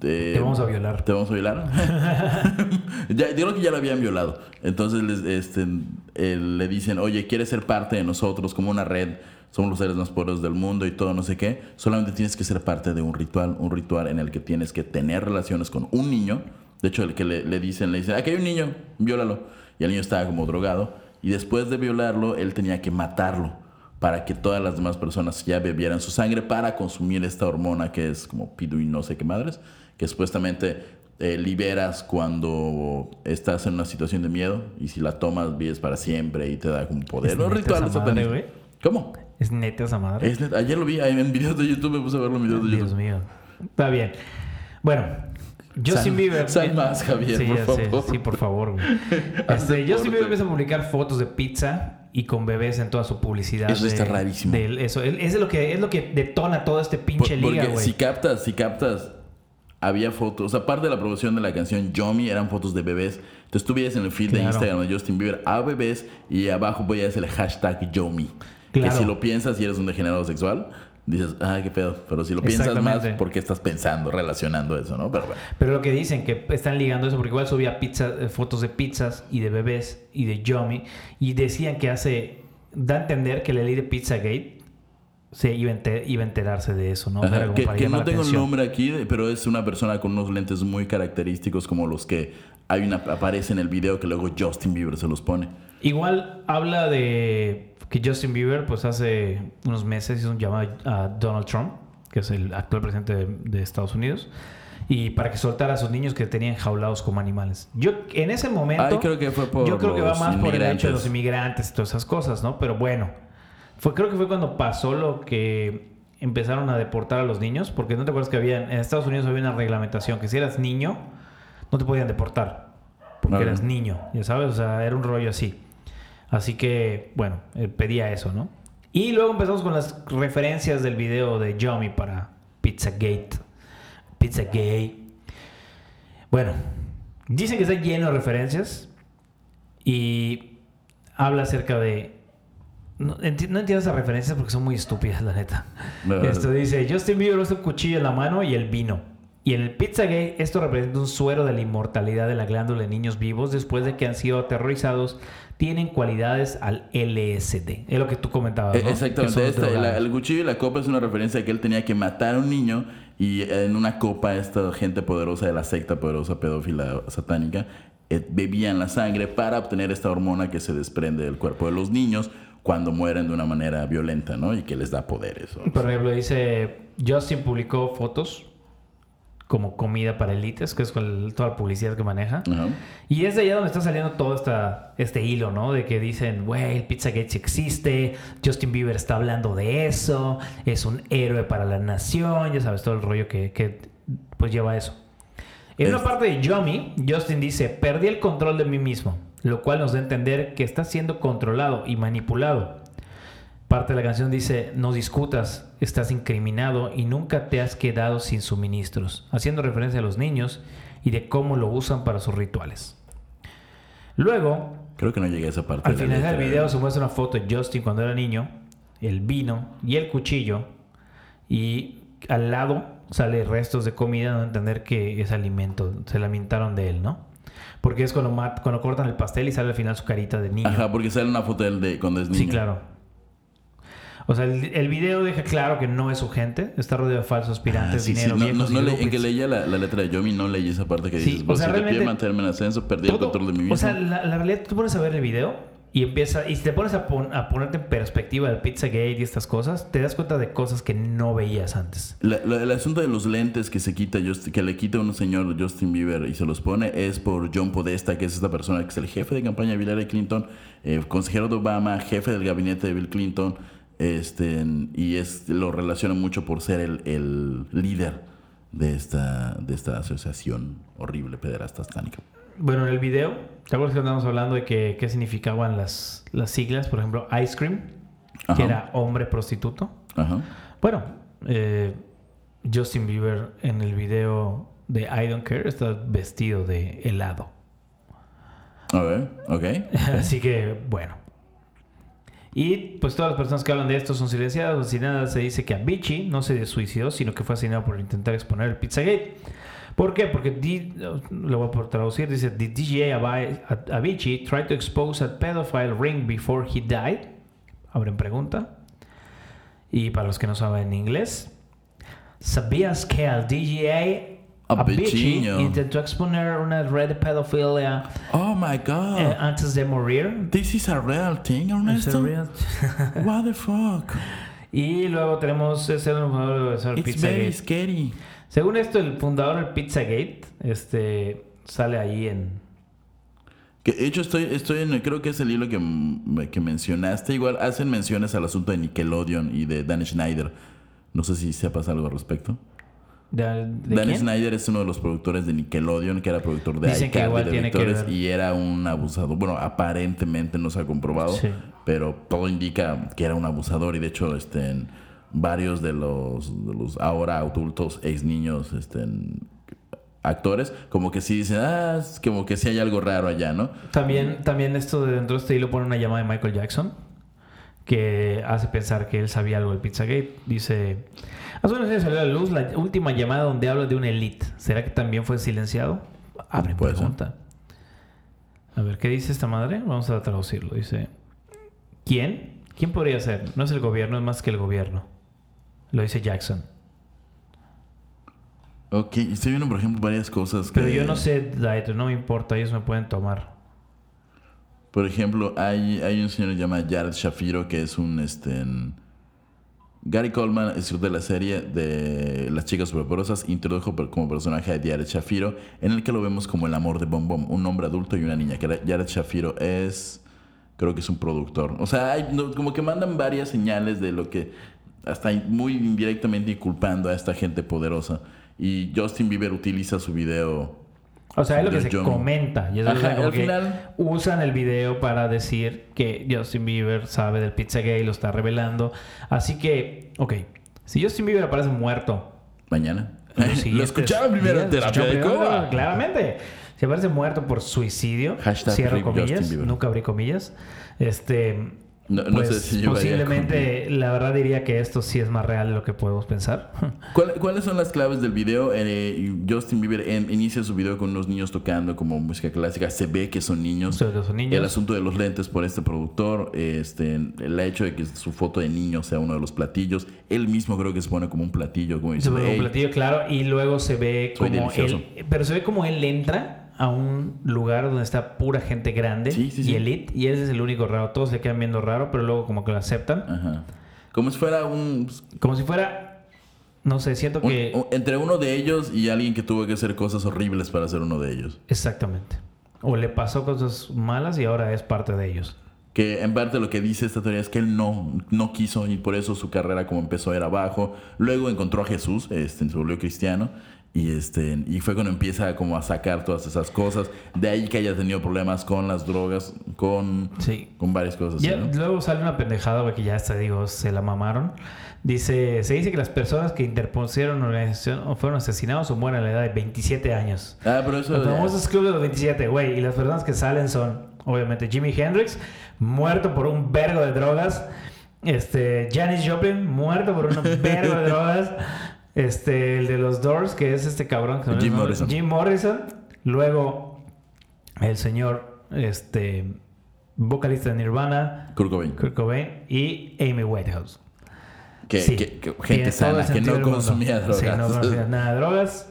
Te vamos a violar. ¿Te vamos a violar? ya, yo creo que ya lo habían violado. Entonces les, este, eh, le dicen, oye, ¿quieres ser parte de nosotros como una red? Somos los seres más poderosos del mundo y todo, no sé qué. Solamente tienes que ser parte de un ritual, un ritual en el que tienes que tener relaciones con un niño. De hecho, el que le, le dicen, le dicen, aquí hay un niño, viólalo. Y el niño estaba como drogado. Y después de violarlo, él tenía que matarlo para que todas las demás personas ya bebieran su sangre para consumir esta hormona que es como pidu y no sé qué madres, que supuestamente eh, liberas cuando estás en una situación de miedo y si la tomas vives para siempre y te da como poder. Es Los rituales esa madre. ¿Cómo? Es neta esa madre. Es neta. Ayer lo vi en videos de YouTube, me puse a verlo en videos de Dios YouTube. mío. Está bien. Bueno, Justin Sal- Bieber. sal más, Javier, sí, por sé. favor. Sí, por Este. Justin Bieber empieza a publicar fotos de pizza y con bebés en toda su publicidad. Eso de- está rarísimo. de eso. Es lo que, es lo que detona todo este Por- pinche liga, porque güey. si captas, si captas, había fotos, aparte de la promoción de la canción Yomi, eran fotos de bebés. Entonces tú veías en el feed de Claro. Instagram de Justin Bieber a bebés y abajo veías el hashtag Yomi. Claro. Que si lo piensas y eres un degenerado sexual, dices, ay, qué pedo. Pero si lo piensas más, Exactamente. ¿por qué estás pensando, relacionando eso, no? Pero bueno. Pero lo que dicen que están ligando eso, porque igual subía pizza, eh, fotos de pizzas y de bebés y de Yomi. Y decían que hace. Da a entender que la ley de Pizzagate se iba a, enter- iba a enterarse de eso, ¿no? Ajá, que que no tengo el nombre aquí, pero es una persona con unos lentes muy característicos como los que hay una aparece en el video que luego Justin Bieber se los pone. Igual habla de que Justin Bieber, pues hace unos meses hizo un llamado a Donald Trump, que es el actual presidente de, de Estados Unidos, y para que soltara a sus niños que tenían jaulados como animales. Yo en ese momento, Ay, creo que fue por yo creo que va más por el hecho de los inmigrantes. y todas esas cosas, ¿no? Pero bueno, fue creo que fue cuando pasó lo que empezaron a deportar a los niños, porque no te acuerdas que había en Estados Unidos había una reglamentación que si eras niño no te podían deportar porque eras niño, ya sabes, o sea, era un rollo así. Así que, bueno, eh, pedía eso, ¿no? Y luego empezamos con las referencias del video de Yomi para Pizzagate. Pizzagate. Bueno, dicen que está lleno de referencias y habla acerca de... No, enti- no entiendo esas referencias porque son muy estúpidas, la neta. No. Esto dice, Justin Bieber usa un cuchillo en la mano y el vino. Y en el Pizzagate esto representa un suero de la inmortalidad de la glándula de niños vivos después de que han sido aterrorizados. Tienen cualidades al LSD. Es lo que tú comentabas, Eh, ¿no? Exactamente. Esta- la- el cuchillo y la copa es una referencia a que él tenía que matar a un niño y en una copa esta gente poderosa de la secta poderosa pedófila satánica eh, bebían la sangre para obtener esta hormona que se desprende del cuerpo de los niños cuando mueren de una manera violenta, ¿no? Y que les da poderes. Por ejemplo, dice, Justin publicó fotos como comida para élites, que es con toda la publicidad que maneja. Y es de allá donde está saliendo todo esta, este hilo, ¿no? De que dicen, güey, el Pizzagate existe, Justin Bieber está hablando de eso, es un héroe para la nación, ya sabes, todo el rollo que, que, pues lleva eso. En Es- una parte de Yomi, Justin dice, perdí el control de mí mismo, lo cual nos da a entender que está siendo controlado y manipulado. Parte de la canción dice, no discutas, estás incriminado y nunca te has quedado sin suministros, haciendo referencia a los niños y de cómo lo usan para sus rituales. Luego, Creo que no llegué a esa parte. al de final del video se muestra una foto de Justin cuando era niño, el vino y el cuchillo, y al lado sale restos de comida, no entender que es alimento, se lamentaron de él, ¿no? Porque es cuando, mat- cuando cortan el pastel y sale al final su carita de niño. Ajá, porque sale una foto de él de cuando es niño. Sí, claro. O sea, el, el video deja claro que no es su gente, está rodeado de falsos Ah, aspirantes, sí, sí. dinero, No, viejos no, no y le- en que leía la, la letra de Yomi, no leí esa parte que Sí, dices, o "Vos sea, si realmente- mantenerme en ascenso, perdí el control de mi vida. O sea, la, la realidad, tú pones a ver el video y empieza, y si te pones a, pon- a ponerte en perspectiva del Pizzagate y estas cosas, te das cuenta de cosas que no veías antes. La- la- el asunto de los lentes que se quita Just- que le quita un señor Justin Bieber y se los pone es por John Podesta, que es esta persona que es el jefe de campaña de Hillary Clinton, eh, consejero de Obama, jefe del gabinete de Bill Clinton, este, y es lo relaciona mucho por ser el, el líder de esta, de esta asociación horrible pederasta satánica. Bueno, en el video, ¿te acuerdas que andamos hablando de que, qué significaban las, las siglas? Por ejemplo, Ice Cream, Ajá. que era hombre prostituto. Ajá. Bueno, eh, Justin Bieber en el video de I Don't Care está vestido de helado. A ver, ok. Así que, bueno. Y pues todas las personas que hablan de esto son silenciadas. Asesinadas se dice que Avicii no se suicidó, sino que fue asesinado por intentar exponer el Pizzagate. ¿Por qué? Porque lo voy a traducir. Dice: The Avi- Avicii tried to expose a pedophile ring before he died. Abren pregunta. Y para los que no saben inglés, ¿sabías que el DGA Avicii intentó exponer una red de pedofilia Oh my god. eh, antes de morir? This is a real thing, ¿Es Ernesto. real? What the fuck? y luego tenemos ese fundador del It's very Pizzagate. scary. Según esto, el fundador del Pizzagate este, sale ahí en. Que de hecho estoy, estoy en, creo que es el hilo que, que mencionaste. Igual hacen menciones al asunto de Nickelodeon y de Dan Schneider. No sé si sepas algo al respecto. ¿De, de Dan quién? Schneider es uno de los productores de Nickelodeon, que era productor de Dicen que iCarly, igual de tiene que Lectores, ver. y era un abusador. Bueno, aparentemente no se ha comprobado, Sí. pero todo indica que era un abusador. Y de hecho, este, en varios de los, de los ahora adultos, ex niños, este, en- actores, como que sí dicen, ah, es como que sí hay algo raro allá, ¿no? También, también esto de dentro de este hilo pone una llamada de Michael Jackson que hace pensar que él sabía algo del Pizzagate. Dice: Hace unos días salió a la luz la última llamada donde habla de un elite. ¿Será que también fue silenciado? Abre Puede ser. pregunta. A ver, ¿qué dice esta madre? Vamos a traducirlo. Dice: ¿Quién? ¿Quién podría ser? No es el gobierno, es más que el gobierno. Lo dice Jackson. Ok, estoy viendo, por ejemplo, varias cosas que... Pero yo no sé, no me importa, ellos me pueden tomar. Por ejemplo, hay, hay un señor que se llama Jared Shafiro, que es un... Este, Gary Coleman, escritor de la serie de Las chicas superpoderosas, introdujo como personaje a Jared Shafiro, en el que lo vemos como el amor de Bom un hombre adulto y una niña. Que Jared Shafiro es... Creo que es un productor. O sea, hay, como que mandan varias señales de lo que... Hasta muy indirectamente inculpando a esta gente poderosa. Y Justin Bieber utiliza su video... O sea, es lo que se John. comenta. Y eso Ajá, es como al que final- usan el video para decir que Justin Bieber sabe del Pizzagate y lo está revelando. Así que, ok, si Justin Bieber aparece muerto. Mañana. Lo escucharon primero en terapia de Cuba. Claramente. Si aparece muerto por suicidio, Hashtag cierro comillas, nunca abrí comillas. Este, No, no pues sé si yo posiblemente, la verdad diría que esto sí es más real de lo que podemos pensar. ¿Cuál- ¿Cuáles son las claves del video? Eh, Justin Bieber en- inicia su video con unos niños tocando como música clásica. Se ve que son niños. Sobre todo son niños. El asunto de los lentes por este productor, este, el hecho de que su foto de niño sea uno de los platillos. Él mismo creo que se pone como un platillo, como Se diciendo, ve un platillo claro y luego se ve como él, pero se ve como él entra a un lugar donde está pura gente grande Sí, sí, y sí. elite y ese es el único raro. Todos se quedan viendo raro, pero luego como que lo aceptan, Ajá. Como si fuera un, como si fuera, no sé, siento un- que un- entre uno de ellos y alguien que tuvo que hacer cosas horribles para ser uno de ellos. exactamente. O le pasó cosas malas y ahora es parte de ellos. Que en parte lo que dice esta teoría es que él no, no quiso y por eso su carrera como empezó era abajo. Luego encontró a Jesús, este, se volvió cristiano y, este, y fue cuando empieza como a sacar todas esas cosas. De ahí que haya tenido problemas con las drogas, con, Sí. con varias cosas. Ya, ¿no? Luego sale una pendejada, güey, que ya hasta digo, se la mamaron. Dice, se dice que las personas que interpusieron organización o fueron asesinados o mueren a la edad de 27 años. Ah, pero eso... Los famosos clubes de los 27, güey. Y las personas que salen son, obviamente, Jimi Hendrix, muerto por un vergo de drogas. Este, Janis Joplin, muerto por un vergo de drogas. Este, el de los Doors, que es este cabrón. Jim. Morrison. Jim Morrison. Luego, el señor, este, vocalista de Nirvana, Kurt Cobain. Kurt Cobain y Amy Whitehouse. Que, Sí, que- que tiene gente sana, que no consumía drogas. Sí, no consumía nada de drogas.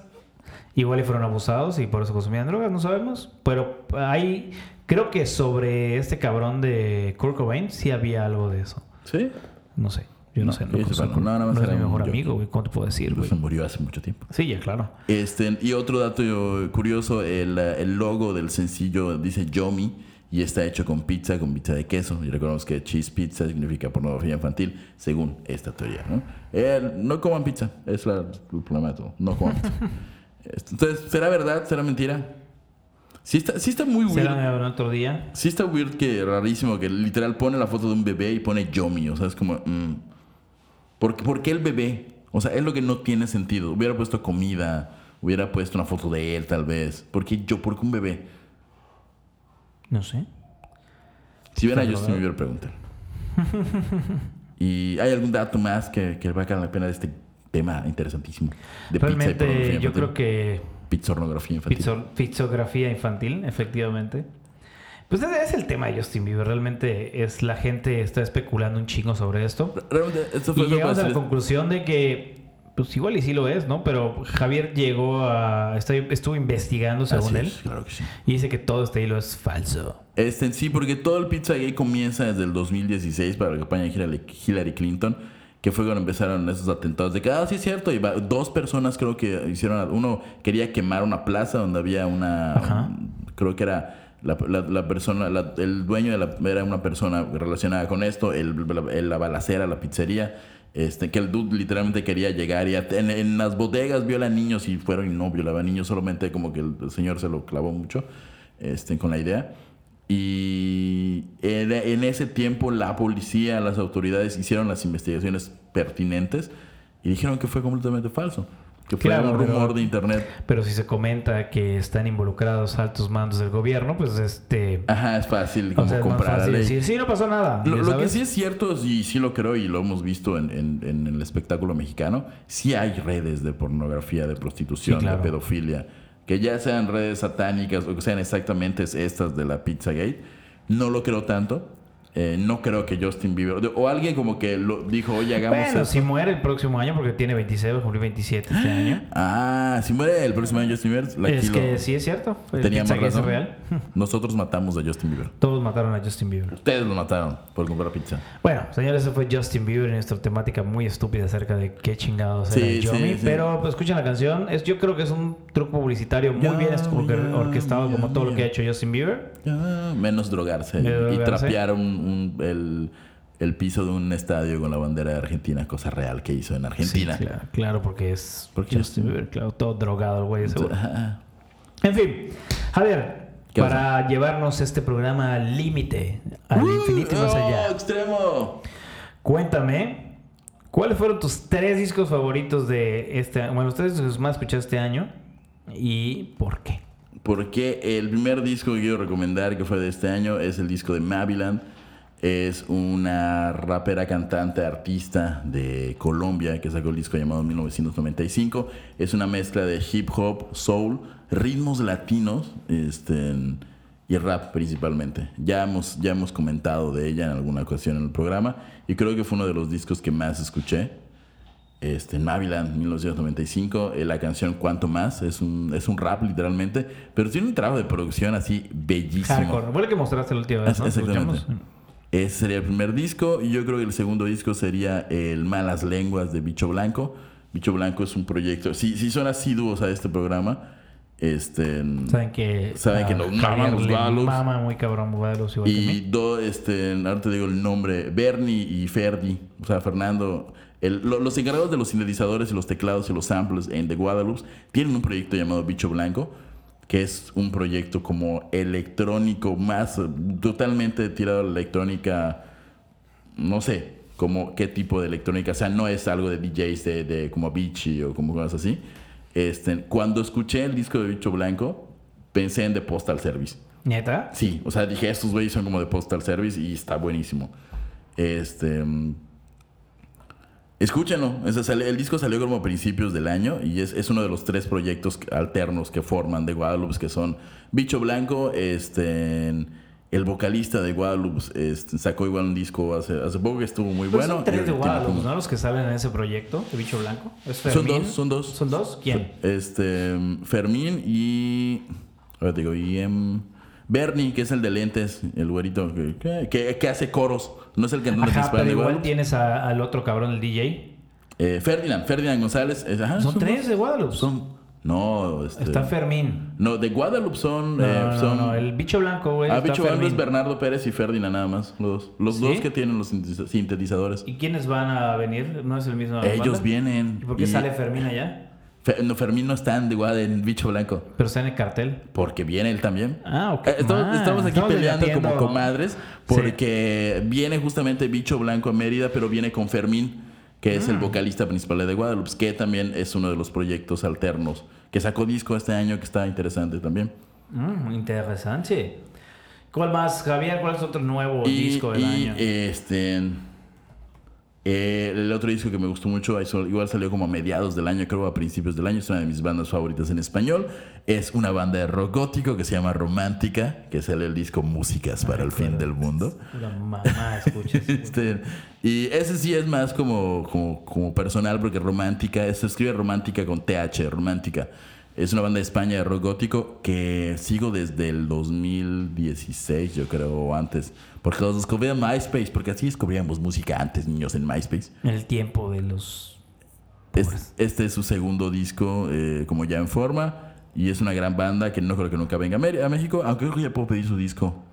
Igual y fueron abusados y por eso consumían drogas, no sabemos. Pero hay, creo que sobre este cabrón de Kurt Cobain sí había algo de eso. ¿Sí? No sé, yo no, No, sé. No, conozco. no, nada más No es era mi mejor amigo, güey. ¿Cómo te puedo decir, güey? Se murió hace mucho tiempo. Sí, ya, claro. Este, y otro dato curioso, el, el logo del sencillo dice Yomi y está hecho con pizza, con pizza de queso. Y recordemos que cheese pizza significa pornografía infantil, según esta teoría. No, Eh, no coman pizza, es la- el problema de todo. No coman pizza. Este, Entonces, ¿será verdad? ¿Será mentira? Sí está, sí está muy weird. Será otro día. Sí está weird que rarísimo que literal pone la foto de un bebé y pone Yomi. O sea, es como... mm, ¿por, ¿Por qué el bebé? O sea, es lo que no tiene sentido. Hubiera puesto comida, hubiera puesto una foto de él tal vez. ¿Por qué yo? ¿Por qué un bebé? No sé. Si ven a Está Justin raro. Bieber, pregunten. ¿Y hay algún dato más que, que valga la pena de este tema interesantísimo? De pizza y Realmente yo creo que pizzornografía infantil. Pizzo- pizzografía infantil, efectivamente. Pues ese es el tema de Justin Bieber. Realmente es la gente está especulando un chingo sobre esto. Realmente, esto Y fue llegamos a la conclusión de que, pues igual y sí lo es, ¿no? Pero Javier llegó a. está- estuvo investigando según Así él. es, claro que sí. Y dice que todo este hilo es falso. Este, sí, porque todo el Pizzagate comienza desde el 2016 para la campaña de Hillary, Clinton, que fue cuando empezaron esos atentados de que, ah, sí es cierto, y va- dos personas creo que hicieron, uno quería quemar una plaza donde había una, Ajá. creo que era la, persona, el dueño de la, era una persona relacionada con esto, el, la balacera, la pizzería. Este, que el dude literalmente quería llegar y en, las bodegas viola niños y fueron y no violaba niños, solamente como que el, el señor se lo clavó mucho este, con la idea. Y en ese tiempo la policía, las autoridades hicieron las investigaciones pertinentes y dijeron que fue completamente falso. Que fue Claro, un pero- rumor de internet. Pero si se comenta que están involucrados altos mandos del gobierno, pues este. Ajá, es fácil como sea, comprar la fácil ley. decir, sí, no pasó nada. Lo, que sí es cierto, y sí lo creo, y lo hemos visto en, en- en el espectáculo mexicano, sí hay redes de pornografía, de prostitución, Sí, claro. de pedofilia, que ya sean redes satánicas o que sean exactamente estas de la Pizzagate. No lo creo tanto. Eh, no creo que Justin Bieber, o alguien como que lo dijo, oye, hagamos Bueno, esto. si muere el próximo año, porque tiene 26, va a cumplir 27 este año. Ah, si muere el próximo año Justin Bieber, la Es kilo- que sí es cierto. Pizzagate es razón. real. Nosotros matamos a Justin Bieber. Todos mataron a Justin Bieber. Ustedes lo mataron por comprar pizza. Bueno, señores, ese fue Justin Bieber en nuestra temática muy estúpida acerca de qué chingados Sí, era sí, Yomi. sí. Pero pues, escuchen la canción. Es, yo creo que es un truco publicitario muy bien orquestado, como todo lo que ha hecho Justin Bieber. Menos drogarse, Menos y trapear un- un- el, el piso de un estadio con la bandera de Argentina, cosa real que hizo en Argentina. Sí, claro, claro, porque es Porque Justin Bieber, claro, todo drogado el güey. En fin, Javier, ¿Qué para llevarnos este programa al límite, al infinito y más ¡Oh, allá, extremo! cuéntame, ¿cuáles fueron tus tres discos favoritos de este año? Bueno, los tres discos más escuchados este año y por qué. Porque el primer disco que quiero recomendar, que fue de este año, es el disco de Maviland. Es una rapera, cantante, artista de Colombia que sacó el disco llamado 1995. Es una mezcla de hip hop, soul, ritmos latinos este, y rap principalmente. Ya hemos, ya hemos comentado de ella en alguna ocasión en el programa y creo que fue uno de los discos que más escuché. Este, Maviland, 1995, eh, la canción Cuanto Más, es un, es un rap literalmente, pero tiene un trabajo de producción así bellísimo. Hardcore. Fue el que mostraste la última vez, exactamente. Ese sería el primer disco y yo creo que el segundo disco sería el Malas Lenguas de Bicho Blanco. Bicho Blanco es un proyecto, si, si son asiduos a este programa, este, Saben que... Saben que nos maman los Guadalupe. Mama muy cabrón que y do, este, ahora te digo el nombre, Bernie y Ferdi, o sea, Fernando, el- lo- los encargados de los sintetizadores y los teclados y los samples en The Guadalupe tienen un proyecto llamado Bicho Blanco, que es un proyecto como electrónico, más totalmente tirado a la electrónica, no sé, como qué tipo de electrónica, o sea, no es algo de DJs de, de como Avicii o como cosas así. Este, cuando escuché el disco de Bicho Blanco, pensé en The Postal Service. ¿Neta? Sí, o sea, dije, estos güeyes son como de Postal Service y está buenísimo. Este. Escúchenlo. El disco salió como a principios del año y es, es uno de los tres proyectos alternos que forman de Guadalupe, que son Bicho Blanco, este. El vocalista de Guadalupe este, sacó igual un disco hace, hace poco que estuvo muy Pero bueno. son tres de Guadalupe, como- ¿no? Los que salen en ese proyecto de Bicho Blanco. ¿Es Son dos, son dos. ¿Son dos? ¿Quién? Este, Fermín y. Ahora te digo, y. em, Bernie, que es el de lentes, el güerito que, que, que- que hace coros. No es el cantante Ajá, principal pero igual Guadalupe. tienes a- al otro cabrón, el DJ. Eh, Ferdinand, Ferdinand González. es- ajá, Son tres de Guadalupe. Son. No, este. Está Fermín. no, de Guadalupe son. No, eh, no, no, son no, el bicho blanco, güey. ah, está bicho Blanco es Fermín. Bernardo Pérez y Ferdinand nada más. Los, dos. los ¿Sí? dos que tienen los sintetiza- sintetizadores. ¿Y quiénes van a venir? ¿No es el mismo? Ellos vienen. ¿Y por qué sale Fermín allá? Fermín no está en, en Bicho Blanco. Pero está en el cartel. Porque viene él también. Ah, ok. Eh, Estamos, Ah, estamos aquí peleando como comadres porque viene justamente Bicho Blanco a Mérida, pero viene con Fermín, que es el Mm. vocalista principal de Guadalupe, que también es uno de los proyectos alternos, que sacó disco este año que está interesante también. Mm, interesante. ¿Cuál más, Javier? ¿Cuál es otro nuevo Y, disco del y, año? este Eh, el otro disco que me gustó mucho, igual salió como a mediados del año, creo a principios del año, es una de mis bandas favoritas en español. Es una banda de rock gótico que se llama Romántica, que sale el disco Músicas para el fin del mundo. La mamá, escuchas. Este, y ese sí es más como, como, como personal, porque Romántica, se escribe Romántica con TH, Romántica. Es una banda de España de rock gótico que sigo desde el 2016, yo creo, o antes. Porque los descubrí en MySpace, porque así descubríamos música antes, niños, en MySpace. En el tiempo de los... Es- pobres. este es su segundo disco, eh, como ya en forma. Y es una gran banda que no creo que nunca venga a México, aunque creo que ya puedo pedir su disco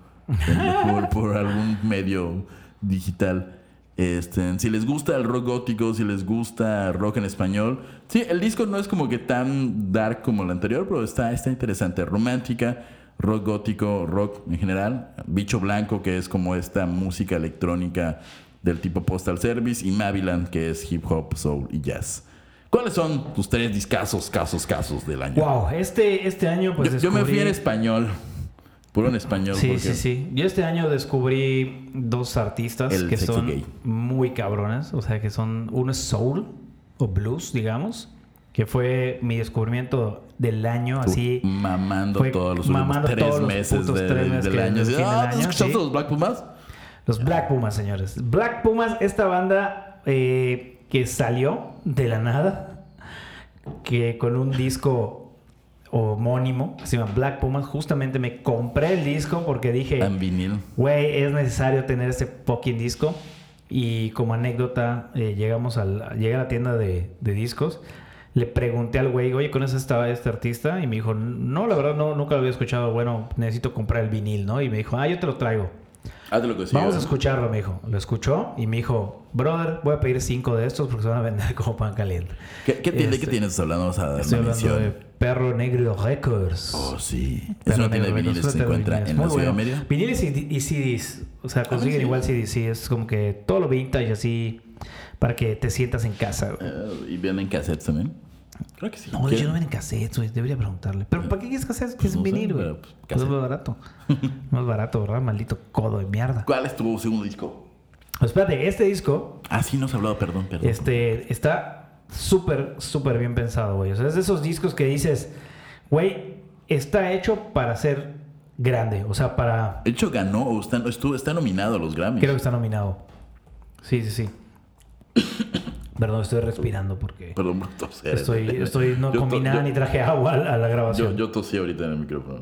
por, por algún medio digital. Este, si les gusta el rock gótico, si les gusta rock en español. Sí, el disco no es como que tan dark como el anterior, pero está, está interesante. Romántica, rock gótico, rock en general. Bicho Blanco, que es como esta música electrónica del tipo Postal Service. Y Maviland, que es hip hop, soul y jazz. ¿Cuáles son tus tres discasos, casos, casos del año? Wow, este, este año pues yo, yo me fui en español. Puro en español. Sí, porque- sí, sí. Yo este año descubrí dos artistas El que son gay. muy cabronas. O sea, que son... Uno es soul o blues, digamos. Que fue mi descubrimiento del año, así... mamando todos los mamando últimos tres todos los meses putos de- tres meses del año. Del ah, del ¿tú año, sí. los Black Pumas? Los Black Pumas, señores. Black Pumas, esta banda eh, que salió de la nada, que con un disco homónimo, que se llama Black Pumas, justamente me compré el disco porque dije, En vinil. güey, es necesario tener este fucking disco. Y como anécdota, eh, llegamos al, llegué a la tienda de, de discos. Le pregunté al güey, oye, ¿conoces esta, este artista? Y me dijo, no, la verdad, no, nunca lo había escuchado. Bueno, necesito comprar el vinil, ¿no? Y me dijo, ah, yo te lo traigo. Hazte lo que sí. Vamos a escucharlo, me dijo. Lo escuchó y me dijo, brother, voy a pedir cinco de estos porque se van a vender como pan caliente. ¿Qué, qué tiene, Este, ¿Qué tienes hablando? Vamos a dar Estoy hablando de mención. Perro Negro Records. Oh, sí. Es Perro una tienda de viniles Records, se de encuentra en la Ciudad de. Mérida. Viniles y, y CDs. O sea, consiguen sí. igual CDs. Sí, es como que todo lo vintage así para que te sientas en casa. güey. Eh, ¿Y venden cassettes también? Creo que sí. No, hecho no venden cassettes, güey. Debería preguntarle. ¿Pero para qué quieres cassettes? Pues es no sé, vinil, güey. pues, Pues es más barato. más barato, ¿verdad? Maldito codo de mierda. ¿Cuál es tu segundo disco? Pues espérate, este disco Ah, sí, no has hablado, perdón, perdón. Este, está súper, súper bien pensado, güey. O sea, es de esos discos que dices, güey, está hecho para ser grande. O sea, para... De hecho, ganó o está, estuvo, está nominado a los Grammys. Creo que está nominado. Sí, sí, sí. Perdón, estoy respirando porque Perdón por toser. estoy, estoy no Yo comí nada yo- ni traje agua a la- Yo, grabación. yo tosí ahorita en el micrófono.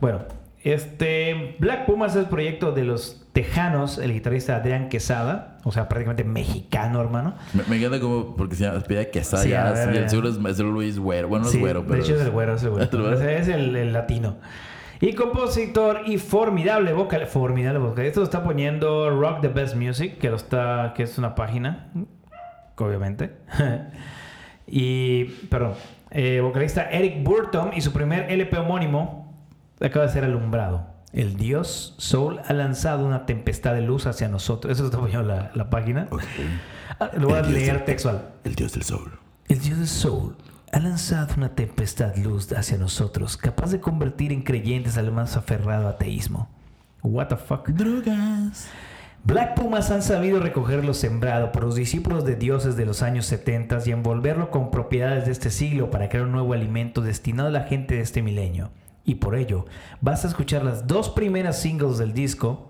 Bueno, este Black Pumas es el proyecto de los tejanos, el guitarrista Adrián Quesada, o sea, prácticamente mexicano, hermano. Me, me encanta como porque se llama pide que Sí, ya ver, el seguro es, es Luis Güero. Bueno, no Sí, es güero, pero. De hecho es el güero, es el güero. Es el, el latino. Y compositor y formidable vocal. Formidable vocal. Esto lo está poniendo Rock the Best Music, que lo está. que es una página. Obviamente. y. Perdón. eh, vocalista Eric Burton y su primer LP homónimo acaba de ser alumbrado. El dios Soul ha lanzado una tempestad de luz hacia nosotros. Eso está poniendo la, la página. Ok. Ah, Lo voy a El leer del- textual. El dios del sol. El Dios del Soul ha lanzado una tempestad luz hacia nosotros, capaz de convertir en creyentes al más aferrado ateísmo. What the fuck? Drogas. Black Pumas han sabido recoger lo sembrado por los discípulos de dioses de los años 70 y envolverlo con propiedades de este siglo para crear un nuevo alimento destinado a la gente de este milenio. Y por ello, basta escuchar las dos primeras singles del disco,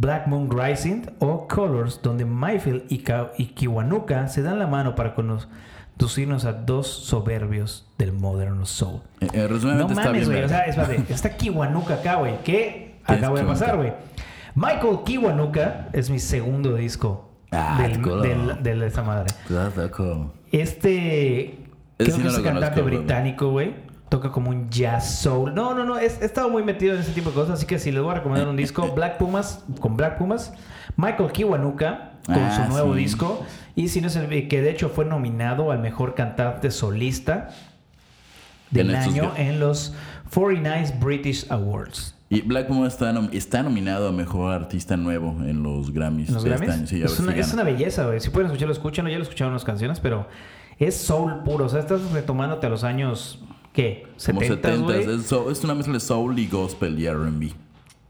Black Moon Rising o Colors, donde Mayfield y, Ka- y Kiwanuka se dan la mano para conducirnos a dos soberbios del Modern Soul. Eh, eh, No mames, güey. O sea, verga. espérate. Está Kiwanuka acá, güey. ¿Qué acaba de pasar, güey? Michael Kiwanuka es mi segundo disco Ah, del, cool. del- de esa madre. Claro, cool. Este. Creo sí que no es cantante conozco, británico, güey. Toca como un jazz soul. No, no, no. He, estado muy metido en ese tipo de cosas. Así que si les voy a recomendar un disco, Black Pumas, con Black Pumas. Michael Kiwanuka, con Ah, su nuevo sí. disco. Y si no es el que de hecho fue nominado al mejor cantante solista del En año en los 49 British Awards. Y Black Pumas está, nom- está nominado a mejor artista nuevo en los Grammys. ¿En los este Grammys? año. Sí, es, si una belleza, güey. Si pueden escucharlo, escúchenlo. Ya lo escucharon las canciones, pero es soul puro. O sea, estás retomándote a los años, ¿qué? Como 70, 70 güey. es, es una mezcla de soul y gospel y R&B.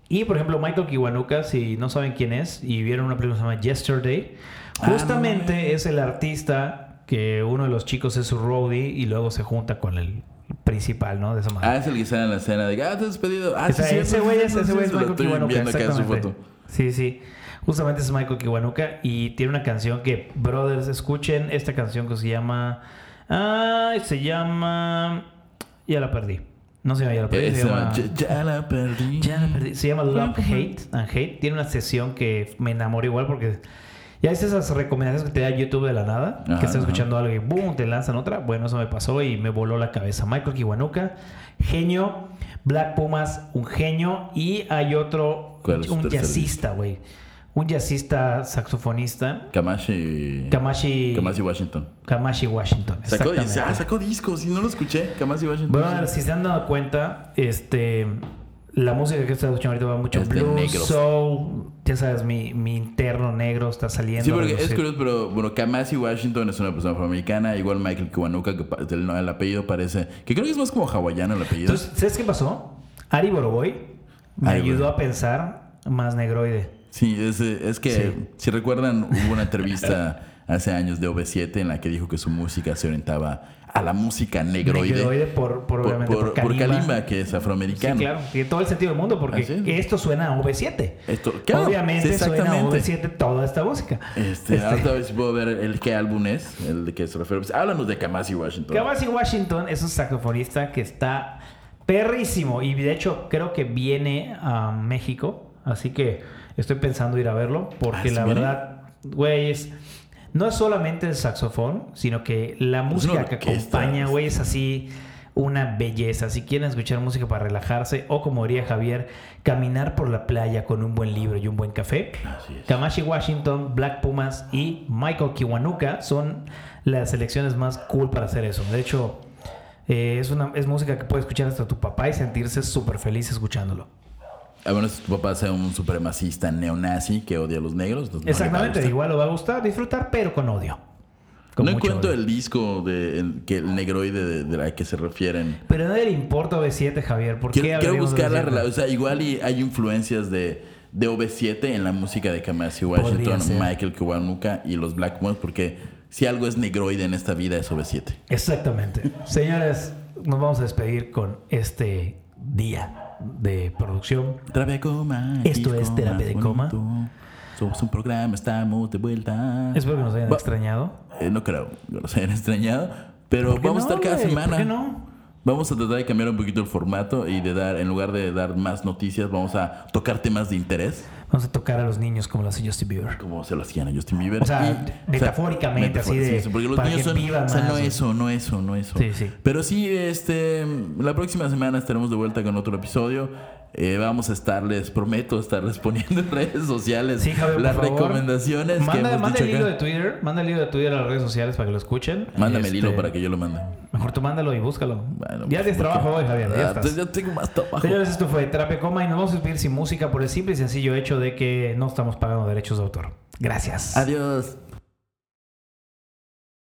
Y por ejemplo, Michael Kiwanuka, si no saben quién es y vieron una película que se llama Yesterday, Ah, justamente no. es el artista que uno de los chicos es su roadie y luego se junta con el principal, ¿no? De esa manera. Ah, es el que sale en la escena de ah, te has despedido. Ah, O sea, sí, ese güey es, ese güey es Michael estoy Kiwanuka. exactamente. foto. Sí, sí. Justamente es Michael Kiwanuka y tiene una canción que, brothers, escuchen esta canción que se llama... Ah, se llama... Ya la perdí. No se llama Ya la perdí. Se Esa, llama... ya, ya la perdí. Ya la perdí. Se llama Love, Hate and Hate. Tiene una sesión que me enamoró igual porque... Ya viste esas recomendaciones que te da YouTube de la nada, Ajá, que estás ajá. escuchando algo y boom, te lanzan otra. Bueno, eso me pasó y me voló la cabeza. Michael Kiwanuka, genio. Black Pumas, un genio. Y hay otro, ¿Cuál es un jazzista, güey. Un jazzista saxofonista. Kamashi. Kamashi, Kamashi Washington. Kamashi Washington. Sacó, ah, sacó discos y no lo escuché. Kamashi Washington. Bueno, si se han dado cuenta, este, la música que estoy escuchando ahorita va mucho Es blues, soul, ya sabes, mi, mi interno negro está saliendo. Sí, a porque es curioso, pero bueno, Kamasi Washington es una persona afroamericana, igual Michael Kiwanuka, que el, el apellido parece, que creo que es más como hawaiano el apellido. Entonces, ¿sabes qué pasó? Ari Boroboy me ayudó a pensar más negroide. Sí, es, es que Sí. si recuerdan, hubo una entrevista hace años de OV7 en la que dijo que su música se orientaba a la música negroide. Negroide por, por, por, obviamente, por- por, por Kalimba. Que es Sí, afroamericano. claro. Tiene todo el sentido del mundo porque es. esto suena a V7. Esto, claro, Obviamente sí, suena a exactamente. V7 toda esta música. Este, Este, Ahorita ver si puedo ver el qué álbum es, el de que se refiere. Pues, háblanos de Kamasi Washington. Kamasi Washington es un saxofonista que está perrísimo y de hecho creo que viene a México, así que estoy pensando ir a verlo porque Ah, ¿sí la verdad, güey, es- no es solamente el saxofón, sino que la música que acompaña, güey, es así una belleza. Si quieren escuchar música para relajarse o como diría Javier, caminar por la playa con un buen libro y un buen café. Kamashi Washington, Black Pumas y Michael Kiwanuka son las selecciones más cool para hacer eso. De hecho, eh, es, una, es música que puede escuchar hasta tu papá y sentirse súper feliz escuchándolo. A menos que tu papá sea un supremacista neonazi que odia a los negros. no Exactamente, igual lo va a gustar, disfrutar, pero con odio. Con No encuentro odio. el disco de el, que el negroide de, de la que se refieren. Pero a nadie le importa OV7, Javier. ¿Por qué Quiero, quiero hablaríamos de buscar la OV7? relación. O sea, igual y hay influencias de, de OV7 en la música de Kamasi Washington. Michael Kiwanuka y los Black Moons, porque si algo es negroide en esta vida es OV7. Exactamente. Señores, nos vamos a despedir con este día de producción. Terapia de coma. Esto es Terapia de Coma. Somos un programa, estamos de vuelta. Espero que nos hayan Va- extrañado. Eh, no creo que los hayan extrañado. Pero ¿Por qué vamos a no, estar cada güey? semana. ¿Por qué no? Vamos a tratar de cambiar un poquito el formato y de dar, en lugar de dar más noticias, vamos a tocar temas de interés, Vamos a tocar a los niños como lo hace Justin Bieber. como se lo hacían a Justin Bieber. O sea, Y- metafóricamente, así de- sí, porque los para niños que son, vivan o sea, no eso, no eso, no eso. Sí, sí. Pero sí, este, la próxima semana estaremos de vuelta con otro episodio. Eh, vamos a estarles, prometo estarles poniendo en redes sociales Sí, Javier, por las recomendaciones que Manda, hemos manda dicho el hilo acá. de Twitter. Manda el hilo de Twitter a las redes sociales para que lo escuchen. Mándame el Este, hilo para que yo lo mande. Mejor tú mándalo y búscalo. Bueno, ya pues, tienes trabajo hoy, Javier. Ya Ah, estás. pues ya tengo más trabajo. Señores, esto fue Terapia Coma y nos vamos a despedir sin música por el simple y sencillo hecho de que no estamos pagando derechos de autor. Gracias. Adiós.